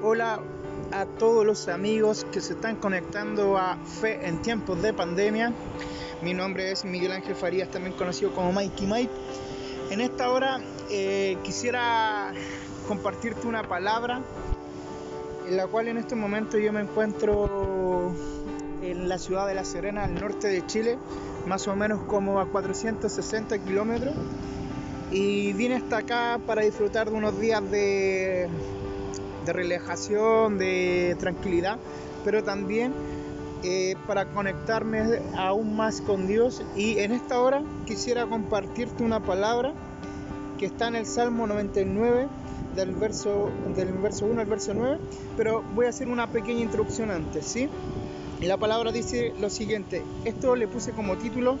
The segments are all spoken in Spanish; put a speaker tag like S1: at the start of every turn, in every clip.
S1: Hola a todos los amigos que se están conectando a Fe en tiempos de pandemia. Mi nombre es Miguel Ángel Farías, también conocido como Mikey Mike. En esta hora eh, quisiera compartirte una palabra en la cual en este momento yo me encuentro en la ciudad de La Serena, al norte de Chile, más o menos como a 460 kilómetros. Y vine hasta acá para disfrutar de unos días de, de relajación, de tranquilidad, pero también eh, para conectarme aún más con Dios. Y en esta hora quisiera compartirte una palabra que está en el Salmo 99 del verso, del verso 1 al verso 9, pero voy a hacer una pequeña introducción antes, ¿sí? Y la palabra dice lo siguiente, esto le puse como título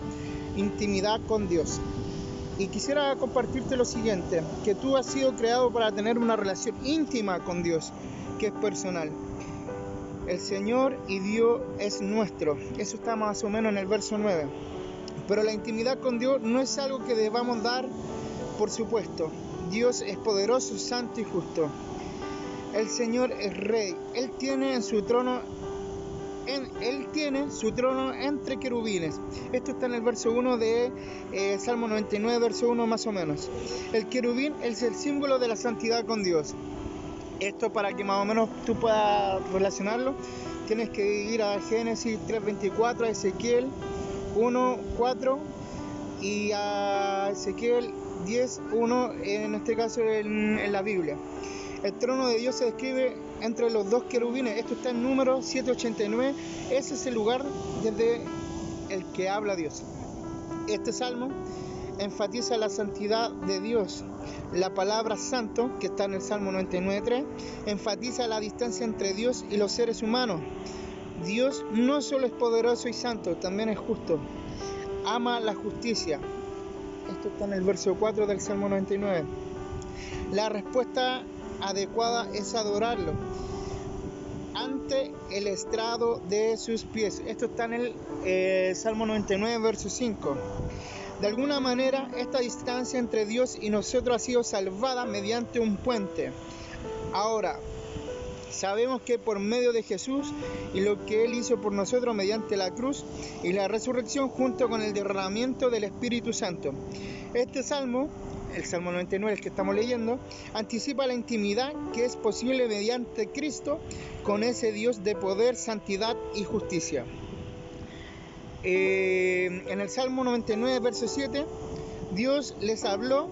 S1: Intimidad con Dios. Y quisiera compartirte lo siguiente, que tú has sido creado para tener una relación íntima con Dios, que es personal. El Señor y Dios es nuestro. Eso está más o menos en el verso 9. Pero la intimidad con Dios no es algo que debamos dar por supuesto. Dios es poderoso, santo y justo. El Señor es rey. Él tiene en su trono él tiene su trono entre querubines. Esto está en el verso 1 de eh, Salmo 99, verso 1 más o menos. El querubín es el símbolo de la santidad con Dios. Esto para que más o menos tú puedas relacionarlo, tienes que ir a Génesis 3.24, a Ezequiel 1.4 y a Ezequiel 10.1 en este caso en, en la Biblia. El trono de Dios se describe entre los dos querubines. Esto está en número 789. Ese es el lugar desde el que habla Dios. Este salmo enfatiza la santidad de Dios. La palabra santo, que está en el Salmo 99.3, enfatiza la distancia entre Dios y los seres humanos. Dios no solo es poderoso y santo, también es justo. Ama la justicia. Esto está en el verso 4 del Salmo 99. La respuesta adecuada es adorarlo ante el estrado de sus pies. Esto está en el eh, Salmo 99, verso 5. De alguna manera, esta distancia entre Dios y nosotros ha sido salvada mediante un puente. Ahora, sabemos que por medio de Jesús y lo que Él hizo por nosotros mediante la cruz y la resurrección junto con el derramamiento del Espíritu Santo. Este salmo el Salmo 99, el que estamos leyendo, anticipa la intimidad que es posible mediante Cristo con ese Dios de poder, santidad y justicia. Eh, en el Salmo 99, verso 7, Dios les habló,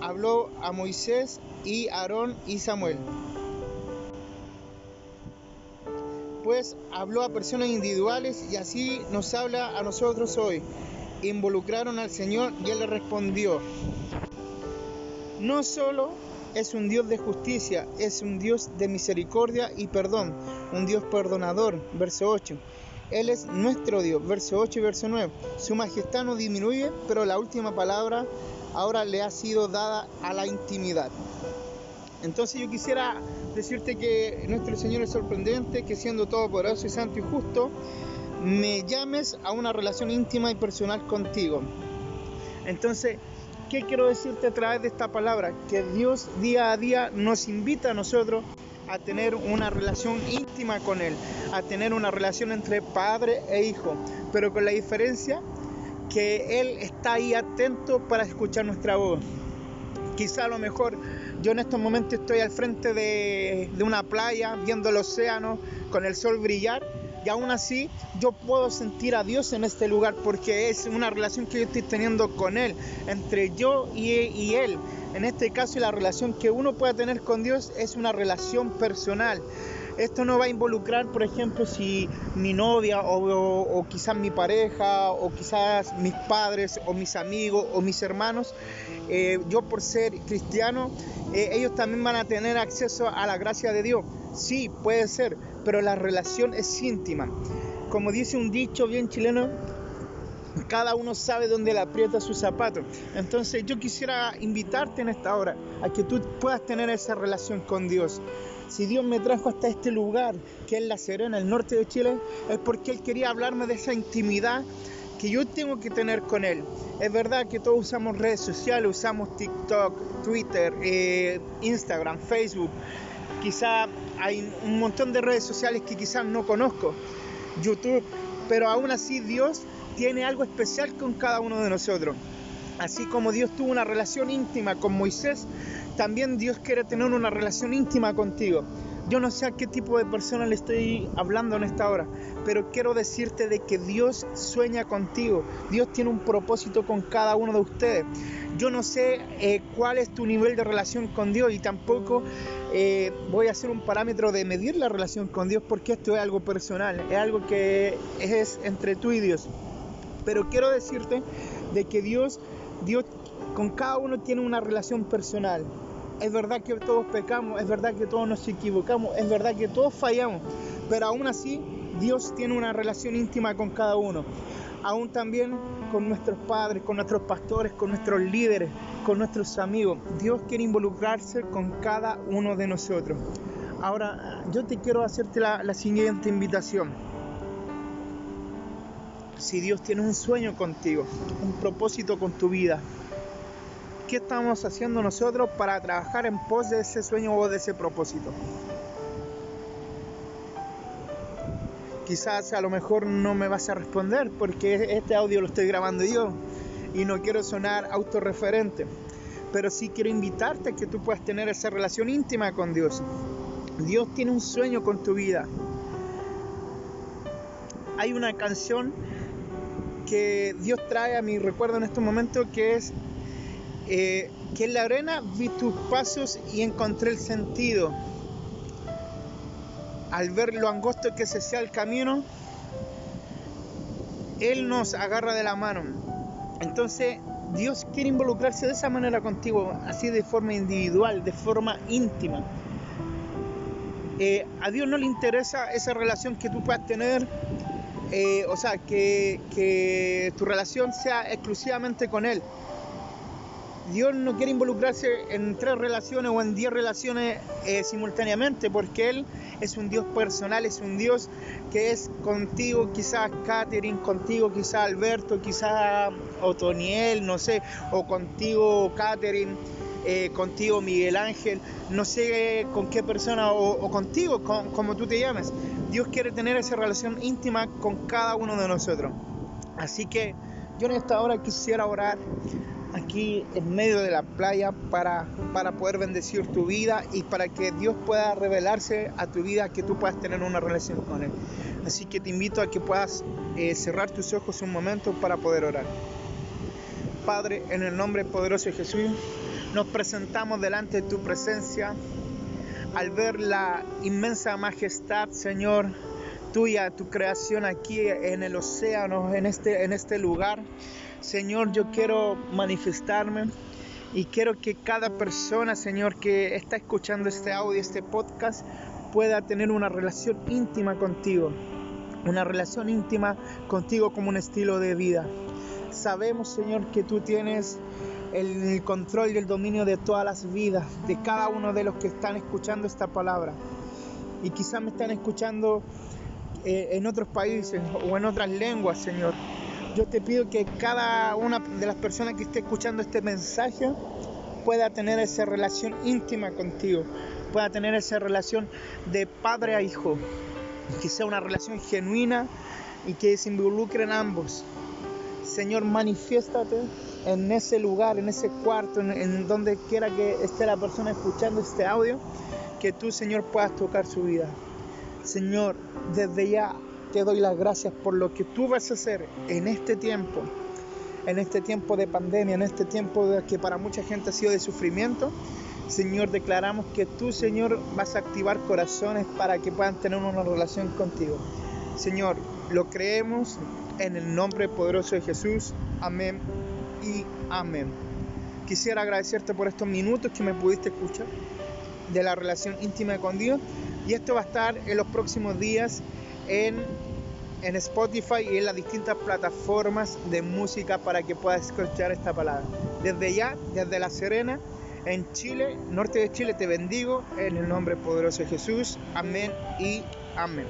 S1: habló a Moisés y Aarón y Samuel. Pues habló a personas individuales y así nos habla a nosotros hoy. Involucraron al Señor y Él le respondió no solo es un Dios de justicia, es un Dios de misericordia y perdón, un Dios perdonador, verso 8. Él es nuestro Dios, verso 8 y verso 9. Su majestad no disminuye, pero la última palabra ahora le ha sido dada a la intimidad. Entonces yo quisiera decirte que nuestro Señor es sorprendente, que siendo todo poderoso y santo y justo, me llames a una relación íntima y personal contigo. Entonces, ¿Qué quiero decirte a través de esta palabra? Que Dios día a día nos invita a nosotros a tener una relación íntima con Él, a tener una relación entre padre e hijo, pero con la diferencia que Él está ahí atento para escuchar nuestra voz. Quizá a lo mejor yo en estos momentos estoy al frente de, de una playa, viendo el océano, con el sol brillar, y aún así yo puedo sentir a Dios en este lugar porque es una relación que yo estoy teniendo con Él, entre yo y, Él. En este caso la relación que uno puede tener con Dios es una relación personal. Esto no va a involucrar, por ejemplo, si mi novia o, quizás mi pareja o quizás mis padres o mis amigos o mis hermanos, eh, yo por ser cristiano, eh, ellos también van a tener acceso a la gracia de Dios. Sí, puede ser, pero la relación es íntima. Como dice un dicho bien chileno, cada uno sabe dónde le aprieta su zapato. Entonces yo quisiera invitarte en esta hora a que tú puedas tener esa relación con Dios. Si Dios me trajo hasta este lugar, que es La Serena, el norte de Chile, es porque Él quería hablarme de esa intimidad que yo tengo que tener con Él. Es verdad que todos usamos redes sociales, usamos TikTok, Twitter, eh, Instagram, Facebook, quizá hay un montón de redes sociales que quizás no conozco, YouTube, pero aún así Dios tiene algo especial con cada uno de nosotros. Así como Dios tuvo una relación íntima con Moisés, también Dios quiere tener una relación íntima contigo. Yo no sé a qué tipo de persona le estoy hablando en esta hora, pero quiero decirte de que Dios sueña contigo. Dios tiene un propósito con cada uno de ustedes. Yo no sé eh, cuál es tu nivel de relación con Dios y tampoco eh, voy a hacer un parámetro de medir la relación con Dios porque esto es algo personal, es algo que es entre tú y Dios. Pero quiero decirte de que Dios, Dios con cada uno tiene una relación personal. Es verdad que todos pecamos, es verdad que todos nos equivocamos, es verdad que todos fallamos, pero aún así Dios tiene una relación íntima con cada uno. Aún también con nuestros padres, con nuestros pastores, con nuestros líderes, con nuestros amigos. Dios quiere involucrarse con cada uno de nosotros. Ahora, yo te quiero hacerte la, la siguiente invitación. Si Dios tiene un sueño contigo, un propósito con tu vida, ¿qué estamos haciendo nosotros para trabajar en pos de ese sueño o de ese propósito? Quizás a lo mejor no me vas a responder porque este audio lo estoy grabando yo y no quiero sonar autorreferente, pero sí quiero invitarte a que tú puedas tener esa relación íntima con Dios. Dios tiene un sueño con tu vida. Hay una canción que Dios trae a mi recuerdo en estos momentos que es eh, que en la arena vi tus pasos y encontré el sentido. Al ver lo angosto que se sea el camino, Él nos agarra de la mano. Entonces, Dios quiere involucrarse de esa manera contigo, así de forma individual, de forma íntima. Eh, a Dios no le interesa esa relación que tú puedas tener, eh, o sea, que, que tu relación sea exclusivamente con Él. Dios no quiere involucrarse en tres relaciones o en diez relaciones eh, simultáneamente, porque Él es un Dios personal, es un Dios que es contigo, quizás Catherine, contigo quizás Alberto, quizás Otoniel, no sé, o contigo Catherine, eh, contigo Miguel Ángel, no sé con qué persona, o, contigo, como tú te llames. Dios quiere tener esa relación íntima con cada uno de nosotros. Así que yo en esta hora quisiera orar aquí en medio de la playa para, para poder bendecir tu vida y para que Dios pueda revelarse a tu vida, que tú puedas tener una relación con Él. Así que te invito a que puedas eh, cerrar tus ojos un momento para poder orar. Padre, en el nombre poderoso de Jesús, nos presentamos delante de tu presencia al ver la inmensa majestad, Señor, tuya, tu creación aquí en el océano, en este, en este lugar. Señor, yo quiero manifestarme y quiero que cada persona, Señor, que está escuchando este audio, este podcast, pueda tener una relación íntima contigo, una relación íntima contigo como un estilo de vida. Sabemos, Señor, que tú tienes el control y el dominio de todas las vidas, de cada uno de los que están escuchando esta palabra. Y quizás me están escuchando eh, en otros países o en otras lenguas, Señor yo te pido que cada una de las personas que esté escuchando este mensaje pueda tener esa relación íntima contigo, pueda tener esa relación de padre a hijo, que sea una relación genuina y que se involucren ambos. Señor, manifiéstate en ese lugar, en ese cuarto, en, donde quiera que esté la persona escuchando este audio, que tú, Señor, puedas tocar su vida. Señor, desde ya te doy las gracias por lo que tú vas a hacer en este tiempo, en este tiempo de pandemia, en este tiempo de que para mucha gente ha sido de sufrimiento. Señor, declaramos que tú, Señor, vas a activar corazones para que puedan tener una relación contigo. Señor, lo creemos en el nombre poderoso de Jesús. Amén y amén. Quisiera agradecerte por estos minutos que me pudiste escuchar de la relación íntima con Dios. Y esto va a estar en los próximos días en, en Spotify y en las distintas plataformas de música para que puedas escuchar esta palabra. Desde ya, desde La Serena, en Chile, norte de Chile, te bendigo en el nombre poderoso de Jesús. Amén y amén.